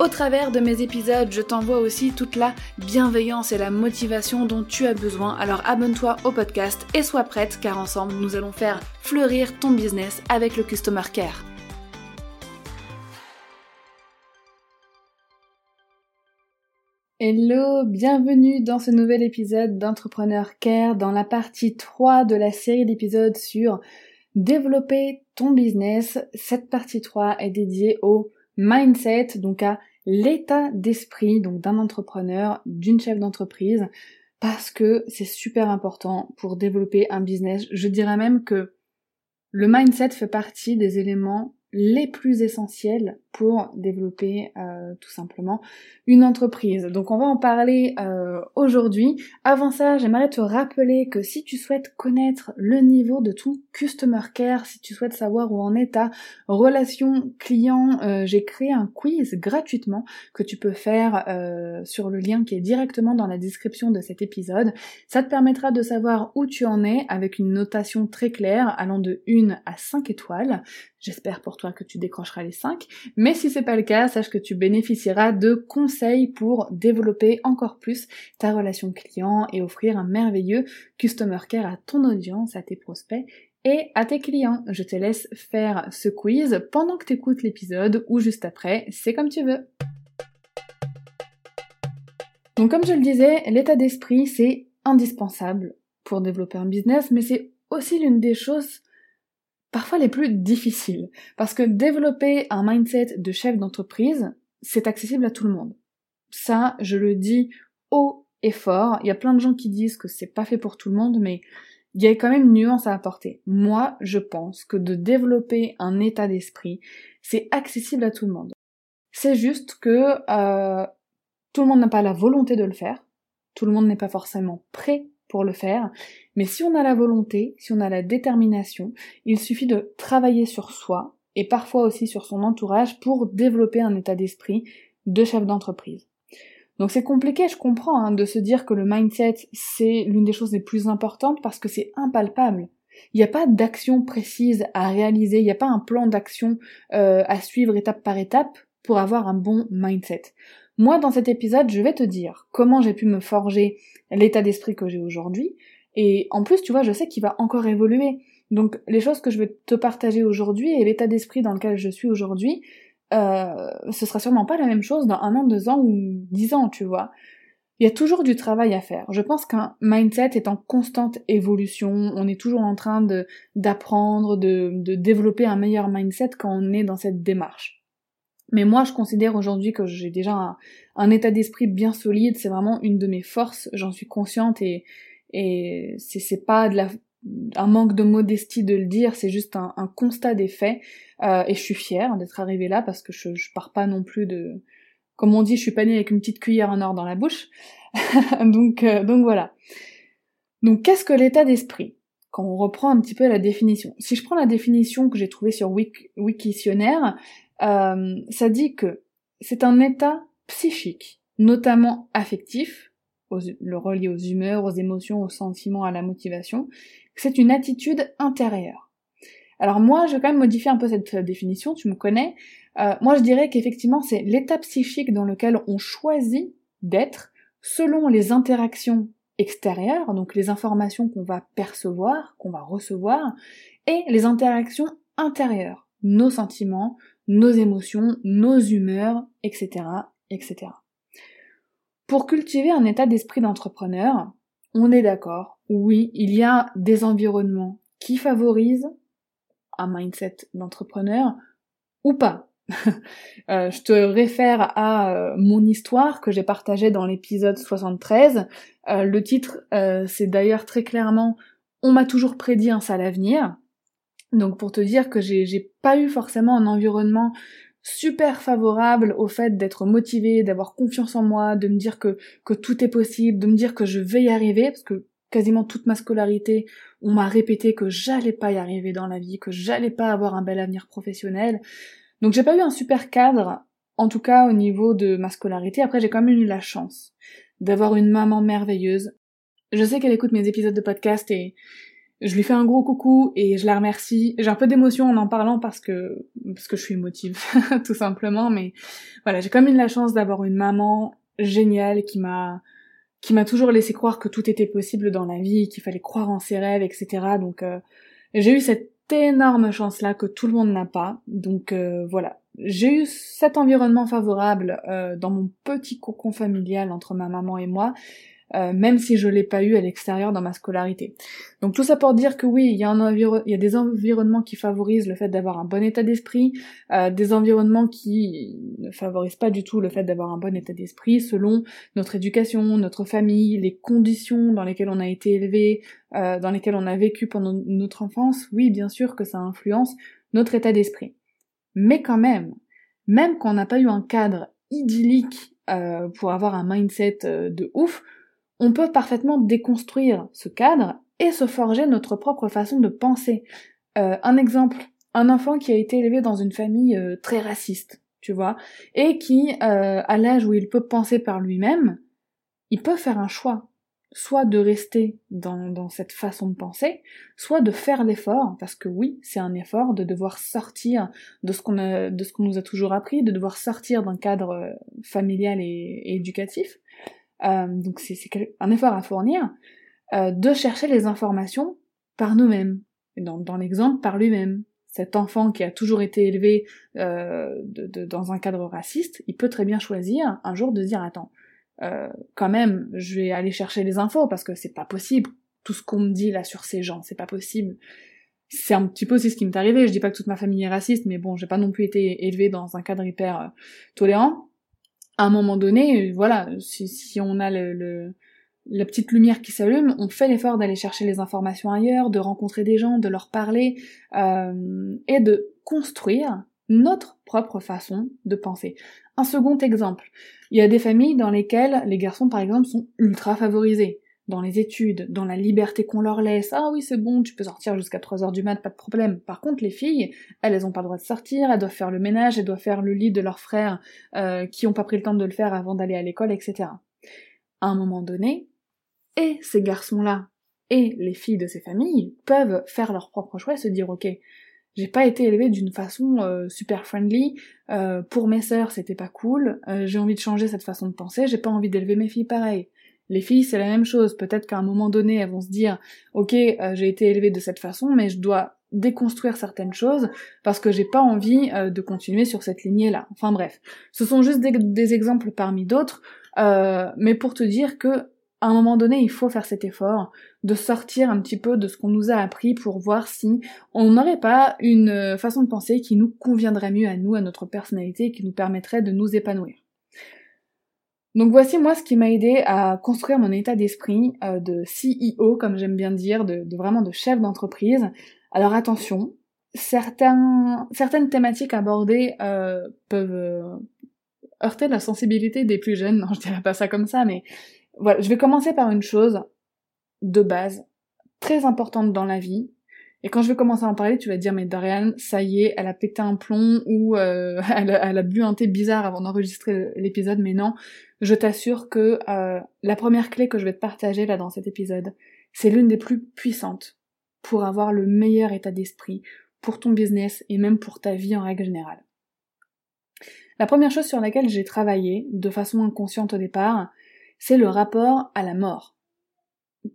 Au travers de mes épisodes, je t'envoie aussi toute la bienveillance et la motivation dont tu as besoin. Alors abonne-toi au podcast et sois prête car ensemble nous allons faire fleurir ton business avec le Customer Care. Hello, bienvenue dans ce nouvel épisode d'Entrepreneur Care dans la partie 3 de la série d'épisodes sur développer ton business. Cette partie 3 est dédiée au mindset, donc à l'état d'esprit donc d'un entrepreneur, d'une chef d'entreprise, parce que c'est super important pour développer un business. Je dirais même que le mindset fait partie des éléments les plus essentiels pour développer euh, tout simplement une entreprise. Donc on va en parler euh, aujourd'hui. Avant ça, j'aimerais te rappeler que si tu souhaites connaître le niveau de ton customer care, si tu souhaites savoir où en est ta relation client, euh, j'ai créé un quiz gratuitement que tu peux faire sur le lien qui est directement dans la description de cet épisode. Ça te permettra de savoir où tu en es avec une notation très claire allant de 1 à 5 étoiles. J'espère pour toi que tu décrocheras les 5. Mais si c'est pas le cas, sache que tu bénéficieras de conseils pour développer encore plus ta relation client et offrir un merveilleux customer care à ton audience, à tes prospects et à tes clients. Je te laisse faire ce quiz pendant que tu écoutes l'épisode ou juste après, c'est comme tu veux. Donc comme je le disais, l'état d'esprit c'est indispensable pour développer un business, mais c'est aussi l'une des choses parfois les plus difficiles. Parce que développer un mindset de chef d'entreprise, c'est accessible à tout le monde. Ça, je le dis haut et fort. Il y a plein de gens qui disent que c'est pas fait pour tout le monde, mais il y a quand même une nuance à apporter. Moi, je pense que de développer un état d'esprit, c'est accessible à tout le monde. C'est juste que euh, tout le monde n'a pas la volonté de le faire, tout le monde n'est pas forcément prêt le faire, mais si on a la volonté, si on a la détermination, il suffit de travailler sur soi et parfois aussi sur son entourage pour développer un état d'esprit de chef d'entreprise. Donc c'est compliqué, je comprends, hein, de se dire que le mindset c'est l'une des choses les plus importantes parce que c'est impalpable. Il n'y a pas d'action précise à réaliser, il n'y a pas un plan d'action euh, à suivre étape par étape pour avoir un bon mindset. Moi, dans cet épisode, je vais te dire comment j'ai pu me forger l'état d'esprit que j'ai aujourd'hui. Et en plus, tu vois, je sais qu'il va encore évoluer. Donc, les choses que je vais te partager aujourd'hui et l'état d'esprit dans lequel je suis aujourd'hui, euh, ce sera sûrement pas la même chose dans un an, deux ans ou dix ans, tu vois. Il y a toujours du travail à faire. Je pense qu'un mindset est en constante évolution. On est toujours en train de d'apprendre, de, de développer un meilleur mindset quand on est dans cette démarche. Mais moi, je considère aujourd'hui que j'ai déjà un, état d'esprit bien solide. C'est vraiment une de mes forces. J'en suis consciente et, c'est pas un manque de modestie de le dire. C'est juste un, constat des faits. Euh, et je suis fière d'être arrivée là parce que je, pars pas non plus de, comme on dit, je suis pas née avec une petite cuillère en or dans la bouche. donc, euh, donc voilà. Donc, qu'est-ce que l'état d'esprit? Quand on reprend un petit peu la définition. Si je prends la définition que j'ai trouvée sur Wikitionnaire, euh, ça dit que c'est un état psychique, notamment affectif, le relié aux humeurs, aux émotions, aux sentiments, à la motivation, c'est une attitude intérieure. Alors moi, je vais quand même modifier un peu cette définition, tu me connais. Euh, moi, je dirais qu'effectivement, c'est l'état psychique dans lequel on choisit d'être selon les interactions extérieures, donc les informations qu'on va percevoir, qu'on va recevoir, et les interactions intérieures, nos sentiments, nos émotions, nos humeurs, etc., etc. Pour cultiver un état d'esprit d'entrepreneur, on est d'accord, oui, il y a des environnements qui favorisent un mindset d'entrepreneur, ou pas. Euh, je te réfère à euh, mon histoire que j'ai partagée dans l'épisode 73. Euh, le titre, c'est d'ailleurs très clairement On m'a toujours prédit un sale avenir. Donc pour te dire que j'ai pas eu forcément un environnement super favorable au fait d'être motivée, d'avoir confiance en moi, de me dire que, que tout est possible, de me dire que je vais y arriver, parce que quasiment toute ma scolarité, on m'a répété que j'allais pas y arriver dans la vie, que j'allais pas avoir un bel avenir professionnel. Donc j'ai pas eu un super cadre, en tout cas au niveau de ma scolarité. Après j'ai quand même eu la chance d'avoir une maman merveilleuse. Je sais qu'elle écoute mes épisodes de podcast et je lui fais un gros coucou et je la remercie. J'ai un peu d'émotion en en parlant parce que parce que je suis émotive tout simplement, mais voilà, j'ai même eu la chance d'avoir une maman géniale qui m'a qui m'a toujours laissé croire que tout était possible dans la vie, qu'il fallait croire en ses rêves, etc. Donc euh, j'ai eu cette énorme chance là que tout le monde n'a pas. Donc euh, voilà, j'ai eu cet environnement favorable euh, dans mon petit cocon familial entre ma maman et moi. Euh, même si je l'ai pas eu à l'extérieur dans ma scolarité. Donc tout ça pour dire que oui, il y a, des environnements qui favorisent le fait d'avoir un bon état d'esprit, euh, des environnements qui ne favorisent pas du tout le fait d'avoir un bon état d'esprit selon notre éducation, notre famille, les conditions dans lesquelles on a été élevé, euh, dans lesquelles on a vécu pendant notre enfance. Oui, bien sûr que ça influence notre état d'esprit. Mais quand même, même quand on n'a pas eu un cadre idyllique euh, pour avoir un mindset euh, de ouf, on peut parfaitement déconstruire ce cadre et se forger notre propre façon de penser. Euh, un exemple, un enfant qui a été élevé dans une famille euh, très raciste, tu vois, et qui, euh, à l'âge où il peut penser par lui-même, il peut faire un choix, soit de rester dans, cette façon de penser, soit de faire l'effort, parce que oui, c'est un effort de devoir sortir de ce qu'on a, de ce qu'on nous a toujours appris, de devoir sortir d'un cadre familial et éducatif, euh, donc c'est un effort à fournir, euh, de chercher les informations par nous-mêmes. Dans, l'exemple, par lui-même. Cet enfant qui a toujours été élevé euh, dans un cadre raciste, il peut très bien choisir un jour de dire attends, quand même, je vais aller chercher les infos parce que c'est pas possible. Tout ce qu'on me dit là sur ces gens, c'est pas possible. C'est un petit peu aussi ce qui m'est arrivé. Je dis pas que toute ma famille est raciste, mais bon, j'ai pas non plus été élevée dans un cadre hyper tolérant à un moment donné, voilà, si, on a le, la petite lumière qui s'allume, on fait l'effort d'aller chercher les informations ailleurs, de rencontrer des gens, de leur parler, euh, et de construire notre propre façon de penser. Un second exemple, il y a des familles dans lesquelles les garçons par exemple sont ultra favorisés dans les études, dans la liberté qu'on leur laisse. Ah oui, c'est bon, tu peux sortir jusqu'à 3 heures du mat, pas de problème. Par contre, les filles, elles, elles ont pas le droit de sortir, elles doivent faire le ménage, elles doivent faire le lit de leurs frères euh, qui ont pas pris le temps de le faire avant d'aller à l'école, etc. À un moment donné, et ces garçons-là et les filles de ces familles peuvent faire leur propre choix et se dire ok, j'ai pas été élevée d'une façon euh, super friendly, euh, pour mes sœurs c'était pas cool, j'ai envie de changer cette façon de penser, j'ai pas envie d'élever mes filles pareil. Les filles, c'est la même chose. Peut-être qu'à un moment donné, elles vont se dire, ok, euh, j'ai été élevée de cette façon, mais je dois déconstruire certaines choses parce que j'ai pas envie euh, de continuer sur cette lignée-là. Enfin bref, ce sont juste des, exemples parmi d'autres, euh, mais pour te dire que à un moment donné, il faut faire cet effort de sortir un petit peu de ce qu'on nous a appris pour voir si on n'aurait pas une façon de penser qui nous conviendrait mieux à nous, à notre personnalité, qui nous permettrait de nous épanouir. Donc voici moi ce qui m'a aidé à construire mon état d'esprit euh, de CEO, comme j'aime bien dire, de, vraiment de chef d'entreprise. Alors attention, certaines thématiques abordées euh, peuvent euh, heurter la sensibilité des plus jeunes. Non, je dirais pas ça comme ça, mais voilà, je vais commencer par une chose de base, très importante dans la vie, et quand je vais commencer à en parler, tu vas te dire, mais Dorian, ça y est, elle a pété un plomb ou euh, elle, a, bu un thé bizarre avant d'enregistrer l'épisode, mais non, je t'assure que euh, la première clé que je vais te partager là dans cet épisode, c'est l'une des plus puissantes pour avoir le meilleur état d'esprit pour ton business et même pour ta vie en règle générale. La première chose sur laquelle j'ai travaillé, de façon inconsciente au départ, c'est le rapport à la mort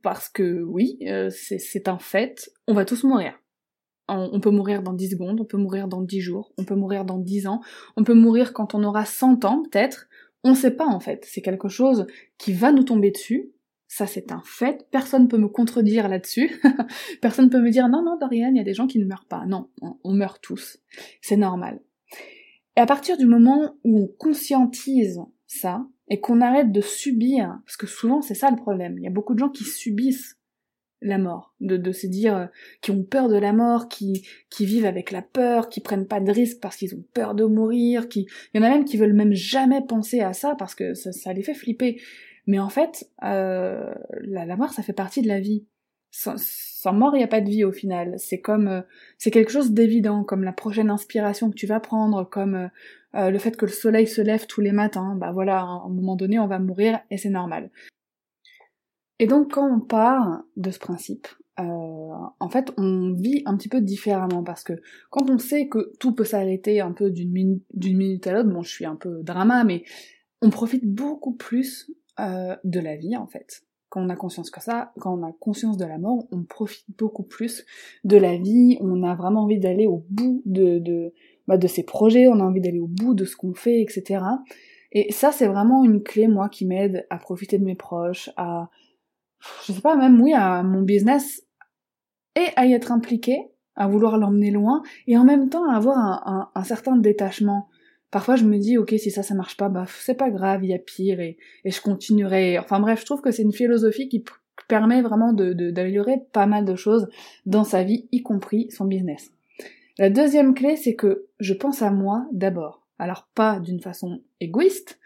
parce que oui, euh, c'est un fait, on va tous mourir. On, peut mourir dans 10 secondes, on peut mourir dans 10 jours, on peut mourir dans 10 ans, on peut mourir quand on aura 100 ans peut-être, on sait pas en fait, c'est quelque chose qui va nous tomber dessus, ça c'est un fait, personne peut me contredire là-dessus, personne peut me dire non non Dorian, il y a des gens qui ne meurent pas, non, on, on meurt tous, c'est normal. Et à partir du moment où on conscientise ça, et qu'on arrête de subir, parce que souvent c'est ça le problème, il y a beaucoup de gens qui subissent la mort, de, de se dire, euh, qui ont peur de la mort, qui, qui vivent avec la peur, qui prennent pas de risques parce qu'ils ont peur de mourir, qui, il y en a même qui veulent même jamais penser à ça parce que ça, ça les fait flipper. Mais en fait, euh, la, la, mort, ça fait partie de la vie. Sans, sans mort, il n'y a pas de vie au final. C'est comme, euh, c'est quelque chose d'évident, comme la prochaine inspiration que tu vas prendre, comme euh, le fait que le soleil se lève tous les matins. Bah voilà, à un moment donné, on va mourir et c'est normal. Et donc quand on part de ce principe, euh, en fait on vit un petit peu différemment parce que quand on sait que tout peut s'arrêter un peu d'une minute, à l'autre, bon je suis un peu drama, mais on profite beaucoup plus euh, de la vie en fait. Quand on a conscience que ça, quand on a conscience de la mort, on profite beaucoup plus de la vie, on a vraiment envie d'aller au bout de, bah, de ses projets, on a envie d'aller au bout de ce qu'on fait, etc. Et ça c'est vraiment une clé moi qui m'aide à profiter de mes proches, à je sais pas, même oui, à mon business et à y être impliqué, à vouloir l'emmener loin, et en même temps à avoir un, certain détachement. Parfois je me dis, ok, si ça, ça marche pas, bah c'est pas grave, il y a pire, et, et je continuerai. Enfin bref, je trouve que c'est une philosophie qui permet vraiment de, d'améliorer pas mal de choses dans sa vie, y compris son business. La deuxième clé, c'est que je pense à moi d'abord. Alors pas d'une façon égoïste,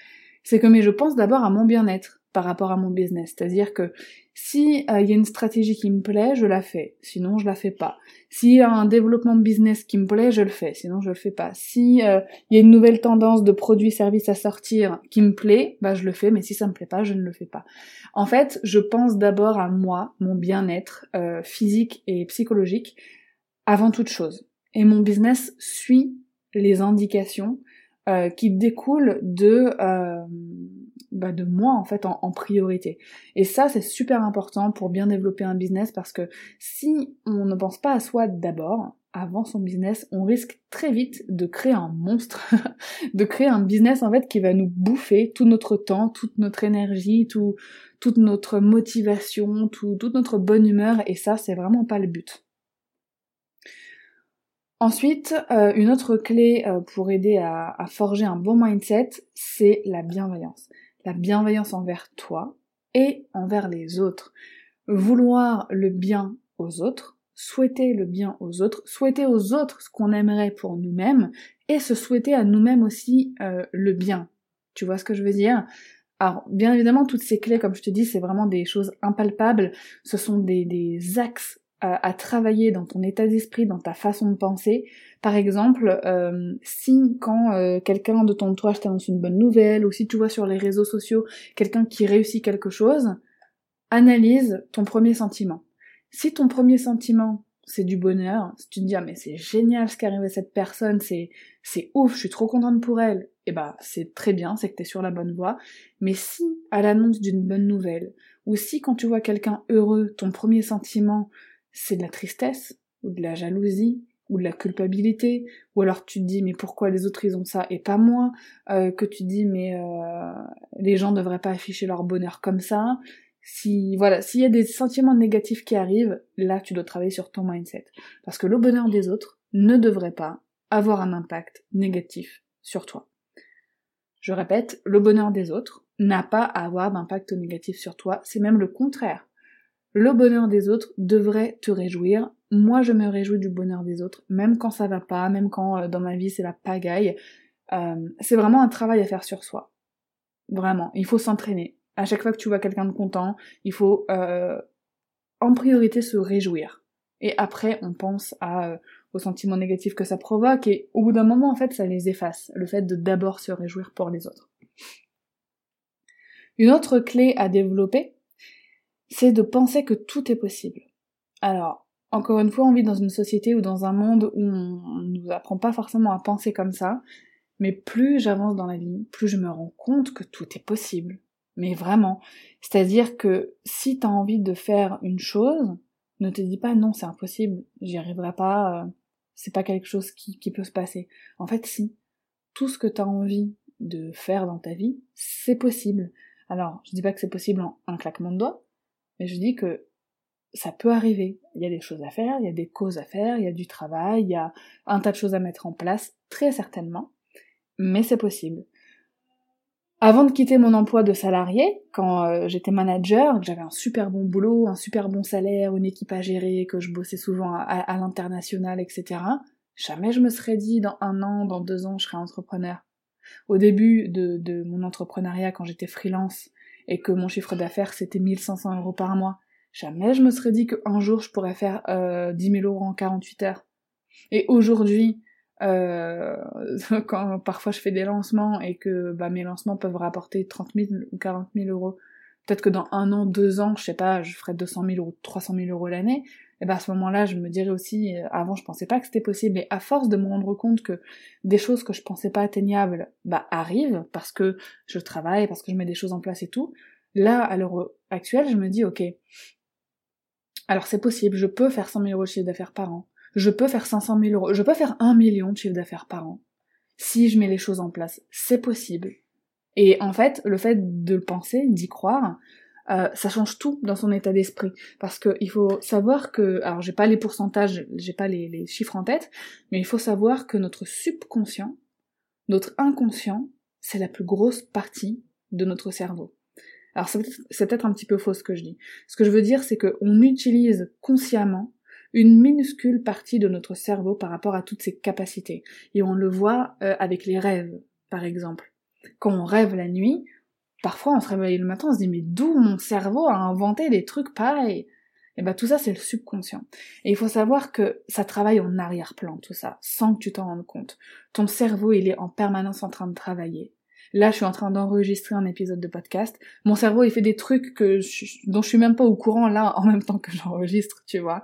c'est que mais je pense d'abord à mon bien-être par rapport à mon business. C'est-à-dire que si il euh, y a une stratégie qui me plaît, je la fais. Sinon, je la fais pas. S'il y a un développement de business qui me plaît, je le fais. Sinon, je le fais pas. Si il euh, y a une nouvelle tendance de produits, services à sortir qui me plaît, bah je le fais. Mais si ça me plaît pas, je ne le fais pas. En fait, je pense d'abord à moi, mon bien-être euh, physique et psychologique avant toute chose. Et mon business suit les indications qui découlent de bah, de moi en fait en, en priorité. Et ça c'est super important pour bien développer un business parce que si on ne pense pas à soi d'abord, avant son business, on risque très vite de créer un monstre, de créer un business en fait qui va nous bouffer tout notre temps, toute notre énergie, tout, toute notre motivation, tout, toute notre bonne humeur, et ça c'est vraiment pas le but. Ensuite, euh, une autre clé euh, pour aider à, forger un bon mindset, c'est la bienveillance la bienveillance envers toi et envers les autres. Vouloir le bien aux autres, souhaiter le bien aux autres, souhaiter aux autres ce qu'on aimerait pour nous-mêmes et se souhaiter à nous-mêmes aussi euh, le bien. Tu vois ce que je veux dire? Alors, bien évidemment, toutes ces clés, comme je te dis, c'est vraiment des choses impalpables. Ce sont des axes à, travailler dans ton état d'esprit, dans ta façon de penser. Par exemple, euh, si quand euh, quelqu'un de ton entourage t'annonce une bonne nouvelle, ou si tu vois sur les réseaux sociaux quelqu'un qui réussit quelque chose, analyse ton premier sentiment. Si ton premier sentiment c'est du bonheur, si tu te dis ah mais c'est génial ce qui arrive à cette personne, c'est c'est ouf, je suis trop contente pour elle, et eh bah c'est très bien, c'est que t'es sur la bonne voie. Mais si à l'annonce d'une bonne nouvelle, ou si quand tu vois quelqu'un heureux, ton premier sentiment c'est de la tristesse, ou de la jalousie, ou de la culpabilité, ou alors tu te dis mais pourquoi les autres ils ont ça et pas moi, euh, que tu dis mais euh, les gens devraient pas afficher leur bonheur comme ça. Si voilà, s'il y a des sentiments négatifs qui arrivent, là tu dois travailler sur ton mindset, parce que le bonheur des autres ne devrait pas avoir un impact négatif sur toi. Je répète, le bonheur des autres n'a pas à avoir d'impact négatif sur toi, c'est même le contraire le bonheur des autres devrait te réjouir. Moi, je me réjouis du bonheur des autres, même quand ça va pas, même quand euh, dans ma vie c'est la pagaille. Euh, c'est vraiment un travail à faire sur soi. Vraiment, il faut s'entraîner. À chaque fois que tu vois quelqu'un de content, il faut euh, en priorité se réjouir. Et après, on pense à, aux sentiments négatifs que ça provoque, et au bout d'un moment, en fait, ça les efface. Le fait de d'abord se réjouir pour les autres. Une autre clé à développer, c'est de penser que tout est possible. Alors, encore une fois, on vit dans une société ou dans un monde où on ne nous apprend pas forcément à penser comme ça, mais plus j'avance dans la vie, plus je me rends compte que tout est possible. Mais vraiment. C'est-à-dire que si t'as envie de faire une chose, ne te dis pas non, c'est impossible, j'y arriverai pas, euh, c'est pas quelque chose qui, peut se passer. En fait, si. Tout ce que t'as envie de faire dans ta vie, c'est possible. Alors, je dis pas que c'est possible en un claquement de doigts, mais je dis que ça peut arriver. Il y a des choses à faire, il y a des causes à faire, il y a du travail, il y a un tas de choses à mettre en place, très certainement. mais c'est possible. Avant de quitter mon emploi de salarié, quand euh, j'étais manager, que j'avais un super bon boulot, un super bon salaire, une équipe à gérer, que je bossais souvent à, l'international, etc., jamais je me serais dit dans un an, dans deux ans, je serais entrepreneur. Au début de, de mon entrepreneuriat, quand j'étais freelance, et que mon chiffre d'affaires c'était 1500 euros par mois, jamais je me serais dit qu'un jour je pourrais faire euh, 10 000 euros en 48 heures. Et aujourd'hui, euh, quand parfois je fais des lancements et que bah, mes lancements peuvent rapporter 30 000 ou 40 000 euros, peut-être que dans un an, deux ans, je sais pas, je ferai 200 000 ou 300 000 euros l'année, et ben à ce moment-là, je me dirais aussi, euh, avant je pensais pas que c'était possible, et à force de me rendre compte que des choses que je pensais pas atteignables, bah arrivent, parce que je travaille, parce que je mets des choses en place et tout, là, à l'heure actuelle, je me dis, ok, alors c'est possible, je peux faire 100 000 euros de chiffre d'affaires par an, je peux faire 500 000 euros, je peux faire un million de chiffre d'affaires par an. Si je mets les choses en place, c'est possible. Et en fait, le fait de le penser, d'y croire, euh, ça change tout dans son état d'esprit. Parce qu'il faut savoir que, alors j'ai pas les pourcentages, j'ai pas les, les chiffres en tête, mais il faut savoir que notre subconscient, notre inconscient, c'est la plus grosse partie de notre cerveau. Alors c'est peut-être un petit peu faux ce que je dis. Ce que je veux dire, c'est qu'on utilise consciemment une minuscule partie de notre cerveau par rapport à toutes ses capacités. Et on le voit euh, avec les rêves, par exemple. Quand on rêve la nuit, parfois on se réveille le matin, on se dit mais d'où mon cerveau a inventé des trucs pareils? Et ben tout ça c'est le subconscient. Et il faut savoir que ça travaille en arrière-plan tout ça, sans que tu t'en rendes compte. Ton cerveau il est en permanence en train de travailler. Là, je suis en train d'enregistrer un épisode de podcast. Mon cerveau, il fait des trucs que dont je suis même pas au courant là en même temps que j'enregistre, tu vois.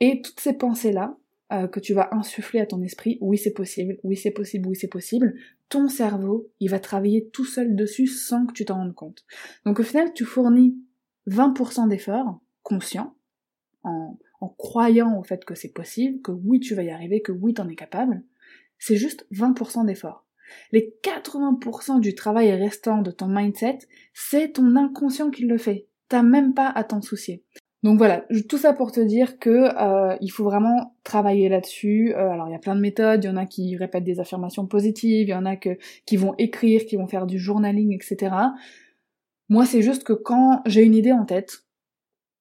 Et toutes ces pensées-là, euh, que tu vas insuffler à ton esprit, oui c'est possible, oui c'est possible, oui c'est possible, ton cerveau, il va travailler tout seul dessus sans que tu t'en rendes compte. Donc au final, tu fournis 20% d'efforts conscients, en, en croyant au fait que c'est possible, que oui tu vas y arriver, que oui t'en es capable, c'est juste 20% d'efforts. Les 80% du travail restant de ton mindset, c'est ton inconscient qui le fait. T'as même pas à t'en soucier. Donc voilà, tout ça pour te dire que euh, il faut vraiment travailler là-dessus. Euh, alors il y a plein de méthodes, il y en a qui répètent des affirmations positives, il y en a qui vont écrire, qui vont faire du journaling, etc. Moi c'est juste que quand j'ai une idée en tête,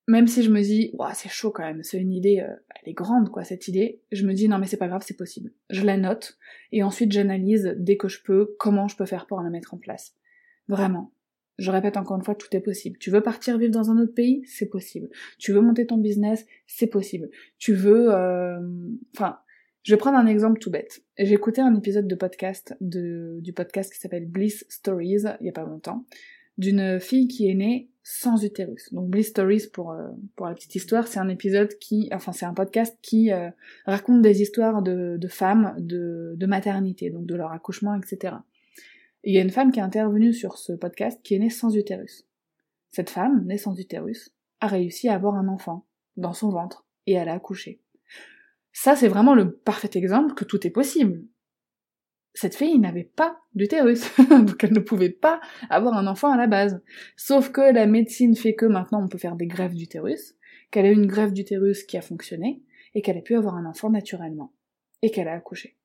même si je me dis, ouais, c'est chaud quand même, c'est une idée, euh, elle est grande quoi cette idée, je me dis non mais c'est pas grave, c'est possible. Je la note et ensuite j'analyse dès que je peux comment je peux faire pour la mettre en place. Vraiment. Je répète encore une fois, tout est possible. Tu veux partir vivre dans un autre pays, c'est possible. Tu veux monter ton business, c'est possible. Tu veux, euh... enfin, je vais prendre un exemple tout bête. J'ai écouté un épisode de podcast de, du podcast qui s'appelle Bliss Stories il y a pas longtemps, d'une fille qui est née sans utérus. Donc Bliss Stories pour euh, pour la petite histoire, c'est un épisode qui, enfin c'est un podcast qui euh, raconte des histoires de, de femmes de, de maternité, donc de leur accouchement, etc. Il y a une femme qui est intervenue sur ce podcast qui est née sans utérus. Cette femme, née sans utérus, a réussi à avoir un enfant dans son ventre et elle a accouché. Ça, c'est vraiment le parfait exemple que tout est possible. Cette fille n'avait pas d'utérus, donc elle ne pouvait pas avoir un enfant à la base. Sauf que la médecine fait que maintenant on peut faire des greffes d'utérus, qu'elle a eu une greffe d'utérus qui a fonctionné, et qu'elle a pu avoir un enfant naturellement, et qu'elle a accouché.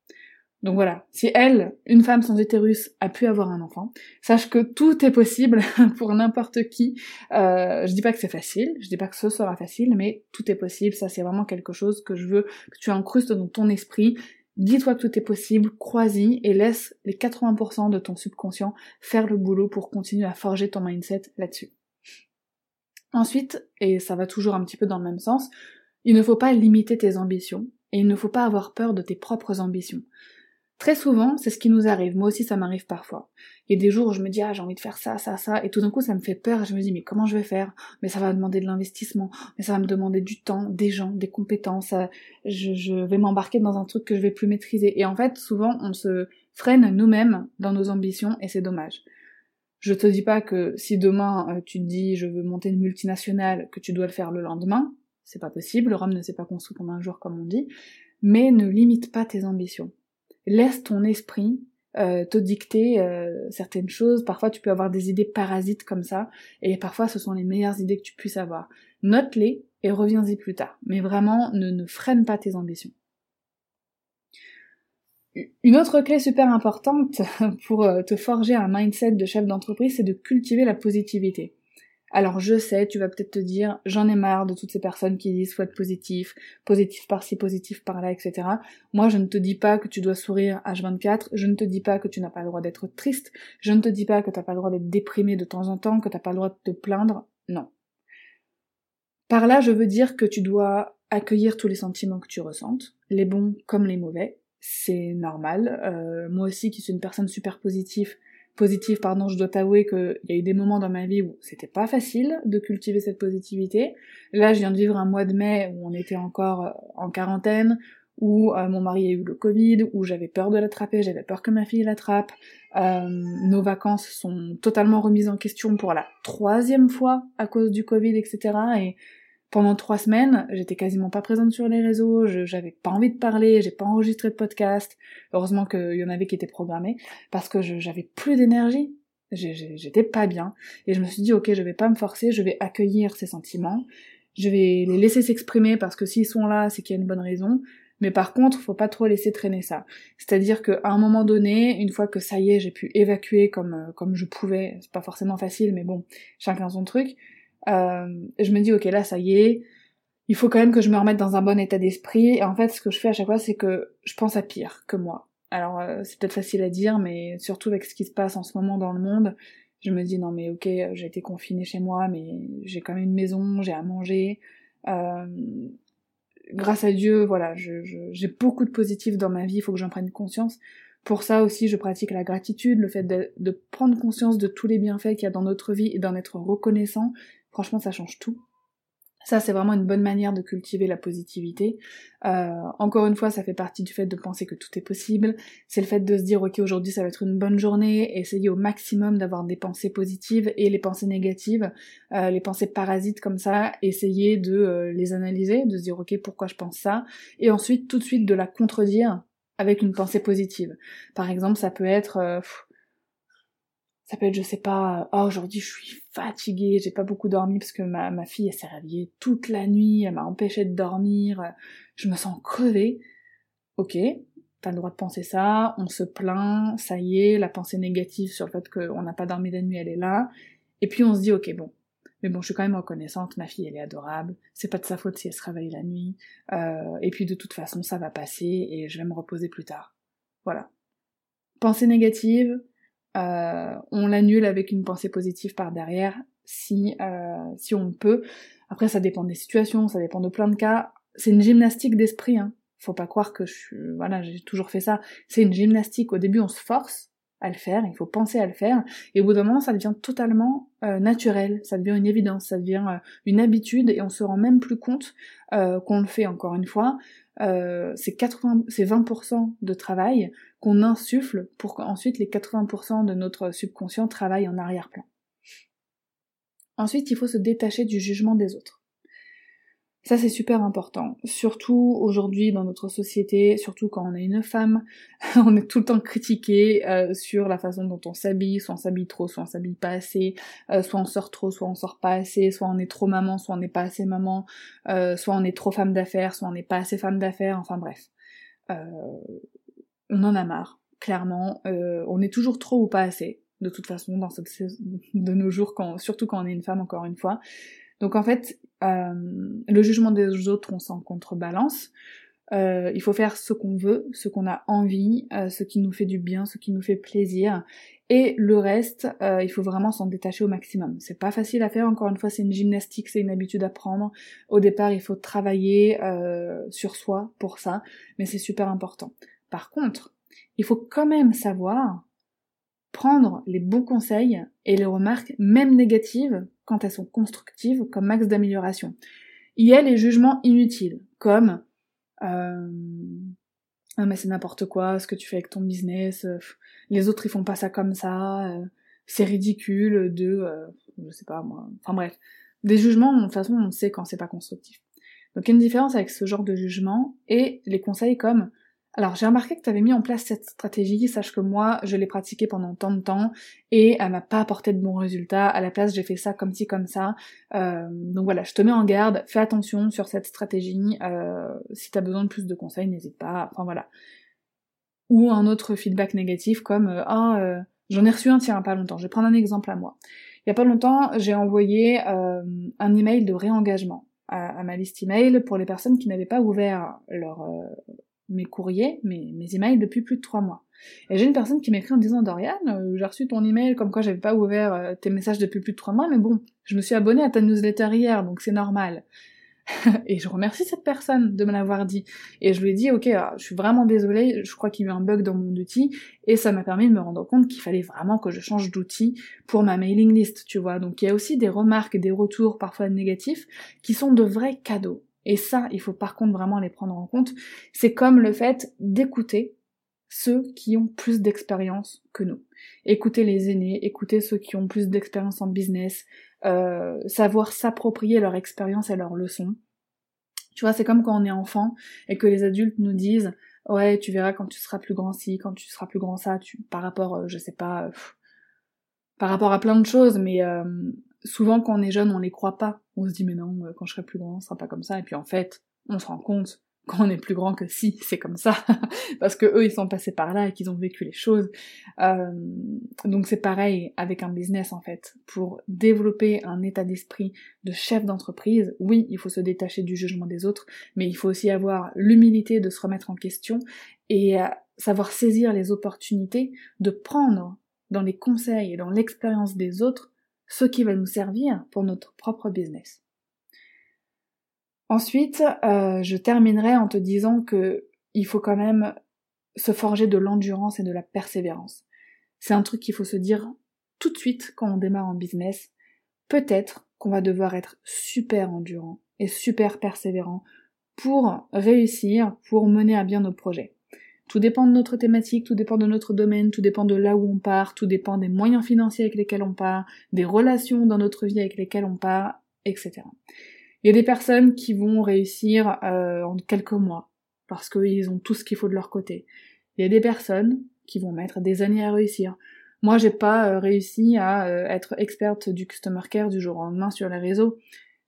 Donc voilà, si elle, une femme sans utérus, a pu avoir un enfant, sache que tout est possible pour n'importe qui. Euh, je dis pas que c'est facile, je dis pas que ce sera facile, mais tout est possible. Ça, c'est vraiment quelque chose que je veux que tu incrustes dans ton esprit. Dis-toi que tout est possible, crois-y et laisse les 80% de ton subconscient faire le boulot pour continuer à forger ton mindset là-dessus. Ensuite, et ça va toujours un petit peu dans le même sens, il ne faut pas limiter tes ambitions et il ne faut pas avoir peur de tes propres ambitions. Très souvent, c'est ce qui nous arrive. Moi aussi, ça m'arrive parfois. Il y a des jours où je me dis, ah, j'ai envie de faire ça, ça, ça, et tout d'un coup, ça me fait peur, et je me dis, mais comment je vais faire? Mais ça va demander de l'investissement, mais ça va me demander du temps, des gens, des compétences, je, je vais m'embarquer dans un truc que je vais plus maîtriser. Et en fait, souvent, on se freine nous-mêmes dans nos ambitions, et c'est dommage. Je te dis pas que si demain, euh, tu te dis, je veux monter une multinationale, que tu dois le faire le lendemain. C'est pas possible, Rome ne s'est pas construit en un jour, comme on dit. Mais ne limite pas tes ambitions laisse ton esprit euh, te dicter euh, certaines choses. Parfois, tu peux avoir des idées parasites comme ça, et parfois, ce sont les meilleures idées que tu puisses avoir. Note-les et reviens-y plus tard. Mais vraiment, ne, ne freine pas tes ambitions. une autre clé super importante pour euh, te forger un mindset de chef d'entreprise, c'est de cultiver la positivité. Alors je sais, tu vas peut-être te dire, j'en ai marre de toutes ces personnes qui disent faut être positif, positif par-ci, positif par-là, etc. Moi je ne te dis pas que tu dois sourire H24, je ne te dis pas que tu n'as pas le droit d'être triste, je ne te dis pas que tu n'as pas le droit d'être déprimé de temps en temps, que tu n'as pas le droit de te plaindre, non. Par là je veux dire que tu dois accueillir tous les sentiments que tu ressentes, les bons comme les mauvais, c'est normal. Euh, moi aussi qui suis une personne super positive, positive, pardon, je dois t'avouer qu'il y a eu des moments dans ma vie où c'était pas facile de cultiver cette positivité. Là, je viens de vivre un mois de mai où on était encore euh, en quarantaine, où euh, mon mari a eu le Covid, où j'avais peur de l'attraper, j'avais peur que ma fille l'attrape. Euh, nos vacances sont totalement remises en question pour la troisième fois à cause du Covid, etc. Et pendant trois semaines, j'étais quasiment pas présente sur les réseaux, j'avais pas envie de parler, j'ai pas enregistré de podcast. Heureusement qu'il y en avait qui étaient programmés, parce que j'avais plus d'énergie. J'étais pas bien. Et je me suis dit, ok, je vais pas me forcer, je vais accueillir ces sentiments. Je vais les laisser s'exprimer parce que s'ils sont là, c'est qu'il y a une bonne raison. Mais par contre, faut pas trop laisser traîner ça. C'est-à-dire qu'à un moment donné, une fois que ça y est, j'ai pu évacuer comme, euh, comme je pouvais, c'est pas forcément facile, mais bon, chacun son truc, euh, je me dis ok là ça y est, il faut quand même que je me remette dans un bon état d'esprit. Et en fait ce que je fais à chaque fois c'est que je pense à pire que moi. Alors euh, c'est peut-être facile à dire, mais surtout avec ce qui se passe en ce moment dans le monde, je me dis non mais ok j'ai été confinée chez moi, mais j'ai quand même une maison, j'ai à manger. Euh, grâce à Dieu, voilà, j'ai beaucoup de positifs dans ma vie, il faut que j'en prenne conscience. Pour ça aussi, je pratique la gratitude, le fait de prendre conscience de tous les bienfaits qu'il y a dans notre vie et d'en être reconnaissant. Franchement, ça change tout. Ça, c'est vraiment une bonne manière de cultiver la positivité. Euh, encore une fois, ça fait partie du fait de penser que tout est possible. C'est le fait de se dire, ok, aujourd'hui, ça va être une bonne journée. Essayer au maximum d'avoir des pensées positives et les pensées négatives, euh, les pensées parasites comme ça. Essayer de euh, les analyser, de se dire, ok, pourquoi je pense ça, et ensuite tout de suite de la contredire avec une pensée positive. Par exemple, ça peut être ça peut être, je sais pas, oh, aujourd'hui je suis fatiguée, j'ai pas beaucoup dormi parce que ma, ma fille s'est réveillée toute la nuit, elle m'a empêché de dormir, je me sens crevée. Ok, t'as le droit de penser ça, on se plaint, ça y est, la pensée négative sur le fait qu'on n'a pas dormi la nuit, elle est là. Et puis on se dit, ok, bon, mais bon, je suis quand même reconnaissante, ma fille elle est adorable, c'est pas de sa faute si elle se réveille la nuit, euh, et puis de toute façon ça va passer et je vais me reposer plus tard. Voilà. Pensée négative, euh, on l'annule avec une pensée positive par derrière si, euh, si on peut. Après, ça dépend des situations, ça dépend de plein de cas. C'est une gymnastique d'esprit, hein. Faut pas croire que je voilà, j'ai toujours fait ça. C'est une gymnastique. Au début, on se force à le faire, il faut penser à le faire, et au bout d'un moment, ça devient totalement euh, naturel, ça devient une évidence, ça devient une habitude, et on se rend même plus compte qu'on le fait encore une fois. c'est 80, c'est 20% de travail qu'on insuffle pour qu'ensuite les 80% de notre subconscient travaillent en arrière-plan. Ensuite, il faut se détacher du jugement des autres. Ça, c'est super important. Surtout aujourd'hui dans notre société, surtout quand on est une femme, on est tout le temps critiqué euh, sur la façon dont on s'habille, soit on s'habille trop, soit on s'habille pas assez, euh, soit on sort trop, soit on sort pas assez, soit on est trop maman, soit on n'est pas assez maman, euh, soit on est trop femme d'affaires, soit on n'est pas assez femme d'affaires, enfin bref on en a marre, clairement. Euh, on est toujours trop ou pas assez, de toute façon, dans cette de nos jours, surtout quand on est une femme, encore une fois. Donc en fait, euh, le jugement des autres, on s'en contrebalance. Euh, il faut faire ce qu'on veut, ce qu'on a envie, ce qui nous fait du bien, ce qui nous fait plaisir. Et le reste, il faut vraiment s'en détacher au maximum. C'est pas facile à faire, encore une fois, c'est une gymnastique, c'est une habitude à prendre. Au départ, il faut travailler sur soi pour ça, mais c'est super important. Par contre, il faut quand même savoir prendre les bons conseils et les remarques, même négatives, quand elles sont constructives, comme max d'amélioration. Il y a les jugements inutiles, comme euh, ah mais c'est n'importe quoi ce que tu fais avec ton business, euh, les autres ils font pas ça comme ça, euh, c'est ridicule de, je sais pas moi, enfin bref, des jugements de toute façon on sait quand c'est pas constructif. Donc il y a une différence avec ce genre de jugement et les conseils comme alors j'ai remarqué que tu avais mis en place cette stratégie, sache que moi je l'ai pratiquée pendant tant de temps et elle m'a pas apporté de bons résultats, à la place j'ai fait ça comme ci comme ça. Euh, donc voilà, je te mets en garde, fais attention sur cette stratégie, euh, si t'as besoin de plus de conseils, n'hésite pas, enfin voilà. ou un autre feedback négatif comme ah j'en ai reçu un tiens pas longtemps. Je vais prendre un exemple à moi. Il y a pas longtemps, j'ai envoyé un email de réengagement à, ma liste email pour les personnes qui n'avaient pas ouvert leur mes courriers, mes, mes emails depuis plus de trois mois. Et j'ai une personne qui m'écrit en disant Dorian, euh, j'ai reçu ton email comme quoi j'avais pas ouvert euh, tes messages depuis plus de trois mois, mais bon, je me suis abonnée à ta newsletter hier, donc c'est normal. et je remercie cette personne de me l'avoir dit. Et je lui ai dit, ok, ah, je suis vraiment désolée, je crois qu'il y a eu un bug dans mon outil, et ça m'a permis de me rendre compte qu'il fallait vraiment que je change d'outil pour ma mailing list, tu vois. Donc il y a aussi des remarques, des retours parfois négatifs, qui sont de vrais cadeaux. Et ça, il faut par contre vraiment les prendre en compte. C'est comme le fait d'écouter ceux qui ont plus d'expérience que nous. Écouter les aînés, écouter ceux qui ont plus d'expérience en business, euh, savoir s'approprier leur expérience et leurs leçons. Tu vois, c'est comme quand on est enfant et que les adultes nous disent ouais, tu verras quand tu seras plus grand ci, quand tu seras plus grand ça, par rapport, euh, je sais pas, par rapport à plein de choses, mais euh, souvent quand on est jeune, on les croit pas. On se dit mais non, quand je serai plus grand, ce sera pas comme ça. Et puis en fait, on se rend compte quand on est plus grand que si, c'est comme ça, parce que eux ils sont passés par là et qu'ils ont vécu les choses. Euh, donc c'est pareil avec un business en fait. Pour développer un état d'esprit de chef d'entreprise, oui, il faut se détacher du jugement des autres, mais il faut aussi avoir l'humilité de se remettre en question et euh, savoir saisir les opportunités de prendre dans les conseils et dans l'expérience des autres ce qui va nous servir pour notre propre business. Ensuite, euh, je terminerai en te disant que il faut quand même se forger de l'endurance et de la persévérance. C'est un truc qu'il faut se dire tout de suite quand on démarre en business. Peut-être qu'on va devoir être super endurant et super persévérant pour réussir, pour mener à bien nos projets. Tout dépend de notre thématique, tout dépend de notre domaine, tout dépend de là où on part, tout dépend des moyens financiers avec lesquels on part, des relations dans notre vie avec lesquelles on part, etc. Il y a des personnes qui vont réussir euh, en quelques mois, parce qu'ils ont tout ce qu'il faut de leur côté. Il y a des personnes qui vont mettre des années à réussir. Moi, j'ai pas euh, réussi à euh, être experte du customer care du jour au lendemain sur les réseaux.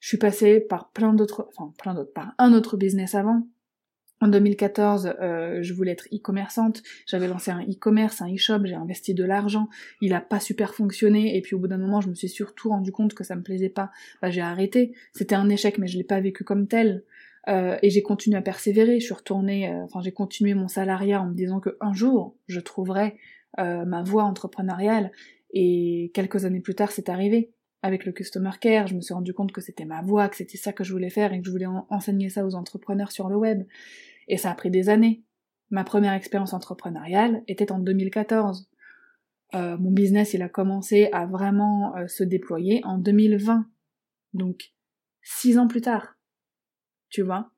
Je suis passée par plein d'autres, enfin plein d'autres, par un autre business avant. En 2014, euh, je voulais être e-commerçante, j'avais lancé un e-commerce, un e-shop, j'ai investi de l'argent, il a pas super fonctionné, et puis au bout d'un moment, je me suis surtout rendu compte que ça me plaisait pas. Bah, j'ai arrêté. C'était un échec, mais je l'ai pas vécu comme tel. Euh, et j'ai continué à persévérer. Je suis retournée, euh, enfin j'ai continué mon salariat en me disant que un jour je trouverais ma voie entrepreneuriale. Et quelques années plus tard, c'est arrivé. Avec le customer care, je me suis rendu compte que c'était ma voie, que c'était ça que je voulais faire et que je voulais enseigner ça aux entrepreneurs sur le web. Et ça a pris des années. Ma première expérience entrepreneuriale était en 2014. Euh, mon business, il a commencé à vraiment euh, se déployer en 2020. Donc, six ans plus tard. Tu vois?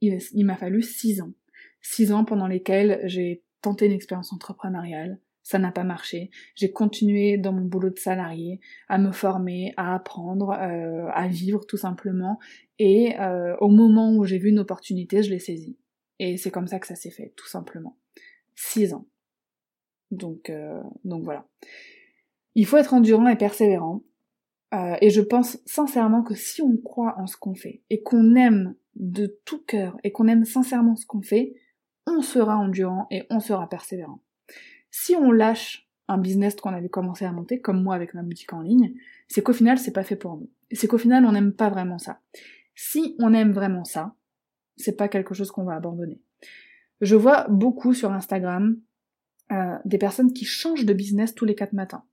Il, m'a fallu six ans. Six ans pendant lesquels j'ai tenté une expérience entrepreneuriale. Ça n'a pas marché. J'ai continué dans mon boulot de salarié à me former, à apprendre, euh, à vivre tout simplement. Et au moment où j'ai vu une opportunité, je l'ai saisie. Et c'est comme ça que ça s'est fait, tout simplement. Six ans. Donc, euh, donc voilà. Il faut être endurant et persévérant. Euh, et je pense sincèrement que si on croit en ce qu'on fait et qu'on aime de tout cœur et qu'on aime sincèrement ce qu'on fait, on sera endurant et on sera persévérant. Si on lâche un business qu'on avait commencé à monter, comme moi avec ma boutique en ligne, c'est qu'au final c'est pas fait pour nous. C'est qu'au final on n'aime pas vraiment ça. Si on aime vraiment ça, c'est pas quelque chose qu'on va abandonner. Je vois beaucoup sur Instagram euh, des personnes qui changent de business tous les quatre matins.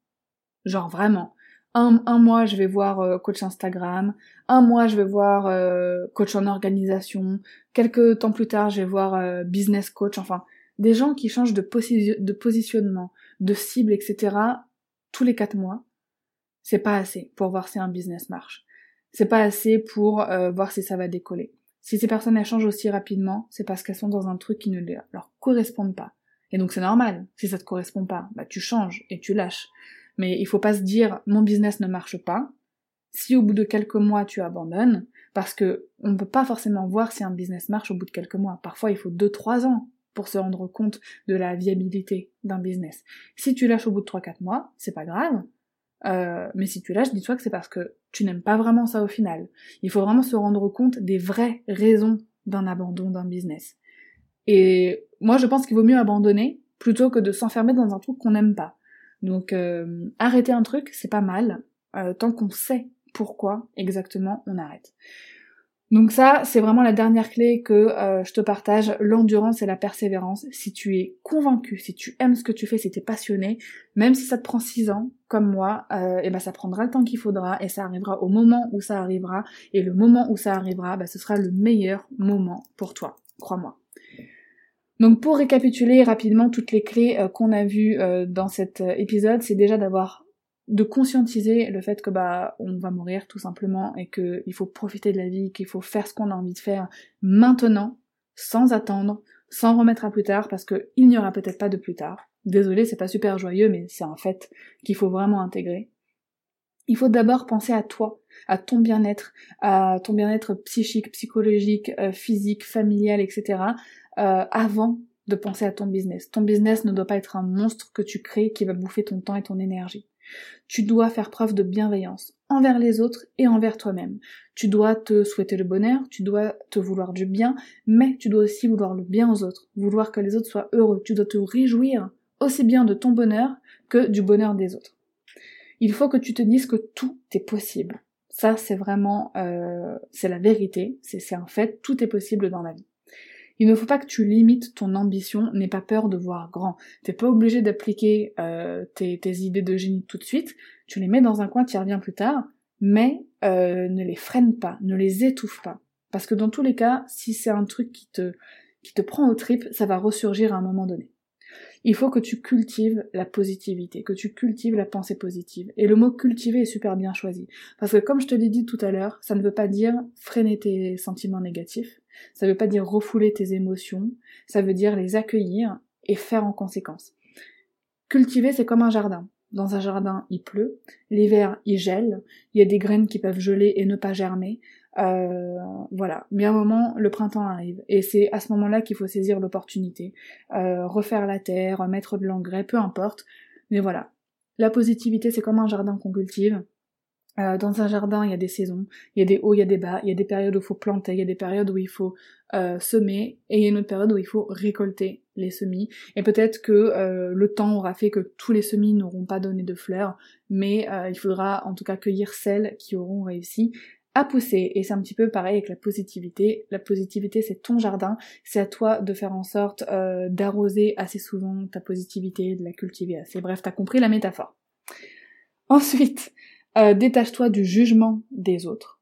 Genre vraiment. Un, un mois je vais voir euh, coach Instagram, un mois je vais voir euh, coach en organisation, quelques temps plus tard je vais voir business coach, enfin des gens qui changent de, de positionnement, de cible, etc. tous les quatre mois. C'est pas assez pour voir si un business marche. C'est pas assez pour voir si ça va décoller. Si ces personnes changent aussi rapidement, c'est parce qu'elles sont dans un truc qui ne leur correspond pas. Et donc c'est normal. Si ça te correspond pas, bah tu changes et tu lâches. Mais il faut pas se dire mon business ne marche pas. Si au bout de quelques mois tu abandonnes, parce que on ne peut pas forcément voir si un business marche au bout de quelques mois. Parfois il faut deux trois ans pour se rendre compte de la viabilité d'un business. Si tu lâches au bout de trois quatre mois, c'est pas grave. Euh, mais si tu lâches, dis-toi que c'est parce que tu n'aimes pas vraiment ça au final. Il faut vraiment se rendre compte des vraies raisons d'un abandon d'un business. Et moi, je pense qu'il vaut mieux abandonner plutôt que de s'enfermer dans un truc qu'on n'aime pas. Donc, euh, arrêter un truc, c'est pas mal, euh, tant qu'on sait pourquoi exactement on arrête. Donc ça, c'est vraiment la dernière clé que euh, je te partage, l'endurance et la persévérance. Si tu es convaincu, si tu aimes ce que tu fais, si tu es passionné, même si ça te prend six ans, comme moi, euh, et eh ben ça prendra le temps qu'il faudra et ça arrivera au moment où ça arrivera. Et le moment où ça arrivera, ben, ce sera le meilleur moment pour toi, crois-moi. Donc pour récapituler rapidement toutes les clés euh, qu'on a vues dans cet épisode, c'est déjà d'avoir de conscientiser le fait que bah on va mourir tout simplement et qu'il faut profiter de la vie, qu'il faut faire ce qu'on a envie de faire maintenant, sans attendre, sans remettre à plus tard, parce qu'il n'y aura peut-être pas de plus tard. Désolé, c'est pas super joyeux, mais c'est un fait qu'il faut vraiment intégrer. Il faut d'abord penser à toi, à ton bien-être, à ton bien-être psychique, psychologique, euh, physique, familial, etc. Euh, avant de penser à ton business. Ton business ne doit pas être un monstre que tu crées qui va bouffer ton temps et ton énergie. Tu dois faire preuve de bienveillance envers les autres et envers toi-même. Tu dois te souhaiter le bonheur, tu dois te vouloir du bien, mais tu dois aussi vouloir le bien aux autres, vouloir que les autres soient heureux. Tu dois te réjouir aussi bien de ton bonheur que du bonheur des autres. Il faut que tu te dises que tout est possible. Ça, c'est vraiment, euh, c'est la vérité, c'est un fait, tout est possible dans la vie. Il ne faut pas que tu limites ton ambition, n'aie pas peur de voir grand. T'es pas obligé d'appliquer euh, tes, idées de génie tout de suite, tu les mets dans un coin, tu y reviens plus tard, mais euh, ne les freine pas, ne les étouffe pas. Parce que dans tous les cas, si c'est un truc qui te, qui te prend au trip, ça va ressurgir à un moment donné. Il faut que tu cultives la positivité, que tu cultives la pensée positive. Et le mot cultiver est super bien choisi. Parce que comme je te l'ai dit tout à l'heure, ça ne veut pas dire freiner tes sentiments négatifs, ça ne veut pas dire refouler tes émotions, ça veut dire les accueillir et faire en conséquence. Cultiver, c'est comme un jardin. Dans un jardin, il pleut, l'hiver, il gèle, il y a des graines qui peuvent geler et ne pas germer. Euh, voilà. Mais à un moment, le printemps arrive. Et c'est à ce moment-là qu'il faut saisir l'opportunité. Euh, refaire la terre, mettre de l'engrais, peu importe. Mais voilà. La positivité, c'est comme un jardin qu'on cultive. Euh, dans un jardin, il y a des saisons, il y a des hauts, il y a des bas, il y a des périodes où il faut planter, il y a des périodes où il faut semer, et il y a une autre période où il faut récolter les semis. Et peut-être que le temps aura fait que tous les semis n'auront pas donné de fleurs, mais il faudra en tout cas cueillir celles qui auront réussi à pousser. Et c'est un petit peu pareil avec la positivité. La positivité, c'est ton jardin, c'est à toi de faire en sorte d'arroser assez souvent ta positivité, de la cultiver assez. Bref, t'as compris la métaphore. Ensuite, euh, détache-toi du jugement des autres,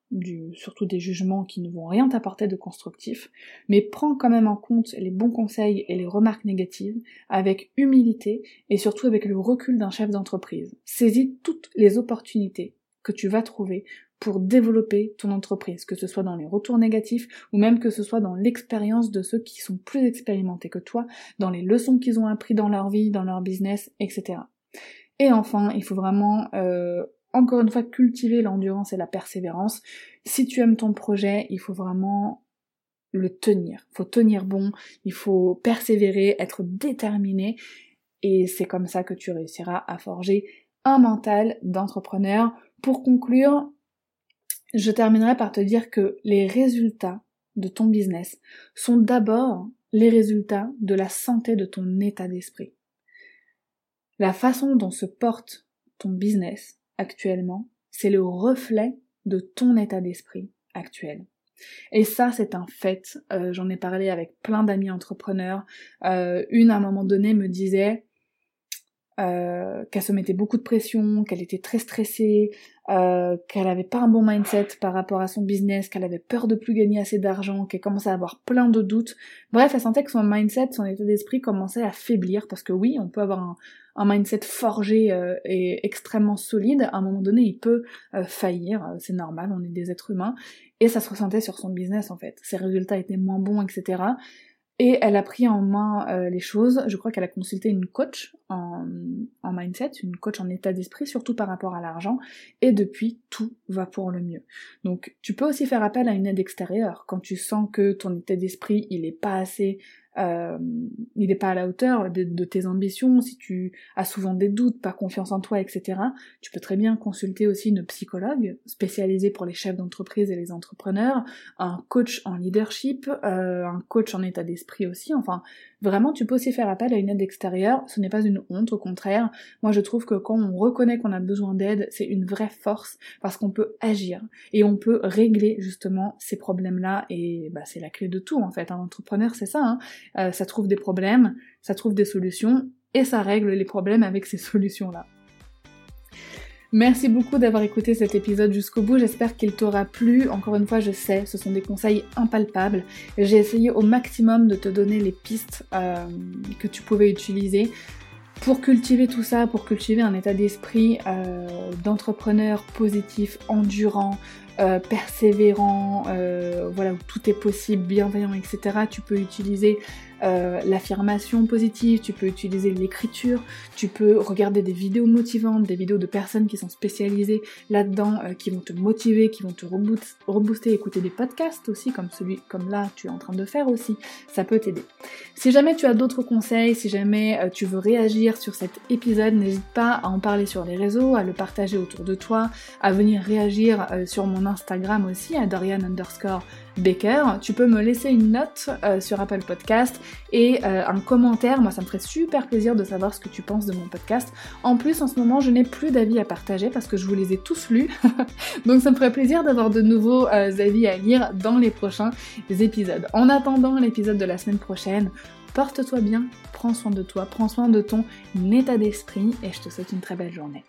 surtout des jugements qui ne vont rien t'apporter de constructif, mais prends quand même en compte les bons conseils et les remarques négatives avec humilité et surtout avec le recul d'un chef d'entreprise. Saisis toutes les opportunités que tu vas trouver pour développer ton entreprise, que ce soit dans les retours négatifs ou même que ce soit dans l'expérience de ceux qui sont plus expérimentés que toi, dans les leçons qu'ils ont appris dans leur vie, dans leur business, etc. Et enfin, il faut vraiment euh, encore une fois cultiver l'endurance et la persévérance. Si tu aimes ton projet, il faut vraiment le tenir. Il faut tenir bon, il faut persévérer, être déterminé et c'est comme ça que tu réussiras à forger un mental d'entrepreneur. Pour conclure, je terminerai par te dire que les résultats de ton business sont d'abord les résultats de la santé de ton état d'esprit. La façon dont se porte ton business actuellement, c'est le reflet de ton état d'esprit actuel. Et ça, c'est un fait. Euh, j'en ai parlé avec plein d'amis entrepreneurs. Euh, une, à un moment donné, me disait euh, qu'elle se mettait beaucoup de pression, qu'elle était très stressée, euh, qu'elle avait pas un bon mindset par rapport à son business, qu'elle avait peur de plus gagner assez d'argent, qu'elle commençait à avoir plein de doutes. Bref, elle sentait que son mindset, son état d'esprit commençait à faiblir parce que oui, on peut avoir un, mindset forgé euh, et extrêmement solide. À un moment donné, il peut euh, faillir, c'est normal, on est des êtres humains. Et ça se ressentait sur son business en fait. Ses résultats étaient moins bons, etc. Et elle a pris en main euh, les choses. Je crois qu'elle a consulté une coach en, en mindset, une coach en état d'esprit, surtout par rapport à l'argent. Et depuis, tout va pour le mieux. Donc, tu peux aussi faire appel à une aide extérieure quand tu sens que ton état d'esprit il est pas assez euh, il n'est pas à la hauteur de, de, tes ambitions, si tu as souvent des doutes, pas confiance en toi, etc., tu peux très bien consulter aussi une psychologue spécialisée pour les chefs d'entreprise et les entrepreneurs, un coach en leadership, euh, un coach en état d'esprit aussi, enfin Vraiment, tu peux aussi faire appel à une aide extérieure, ce n'est pas une honte, au contraire. Moi, je trouve que quand on reconnaît qu'on a besoin d'aide, c'est une vraie force parce qu'on peut agir et on peut régler justement ces problèmes-là et bah, c'est la clé de tout en fait. Un entrepreneur, c'est ça, hein. Euh, ça trouve des problèmes, ça trouve des solutions et ça règle les problèmes avec ces solutions-là. Merci beaucoup d'avoir écouté cet épisode jusqu'au bout, j'espère qu'il t'aura plu. Encore une fois, je sais, ce sont des conseils impalpables. J'ai essayé au maximum de te donner les pistes euh, que tu pouvais utiliser pour cultiver tout ça, pour cultiver un état d'esprit euh, d'entrepreneur positif, endurant, euh, persévérant, voilà, où tout est possible, bienveillant, etc. Tu peux utiliser euh, l'affirmation positive, tu peux utiliser l'écriture, tu peux regarder des vidéos motivantes, des vidéos de personnes qui sont spécialisées là-dedans, euh, qui vont te motiver, qui vont te rebooster, écouter des podcasts aussi, comme celui, comme là tu es en train de faire aussi, ça peut t'aider. Si jamais tu as d'autres conseils, si jamais euh, tu veux réagir sur cet épisode, n'hésite pas à en parler sur les réseaux, à le partager autour de toi, à venir réagir sur mon Instagram aussi, à Dorian underscore Baker. Tu peux me laisser une note euh, sur Apple Podcast et euh, un commentaire. Moi, ça me ferait super plaisir de savoir ce que tu penses de mon podcast. En plus, en ce moment, je n'ai plus d'avis à partager parce que je vous les ai tous lus. Donc, ça me ferait plaisir d'avoir de nouveaux euh, avis à lire dans les prochains épisodes. En attendant l'épisode de la semaine prochaine, porte-toi bien, prends soin de toi, prends soin de ton état d'esprit et je te souhaite une très belle journée.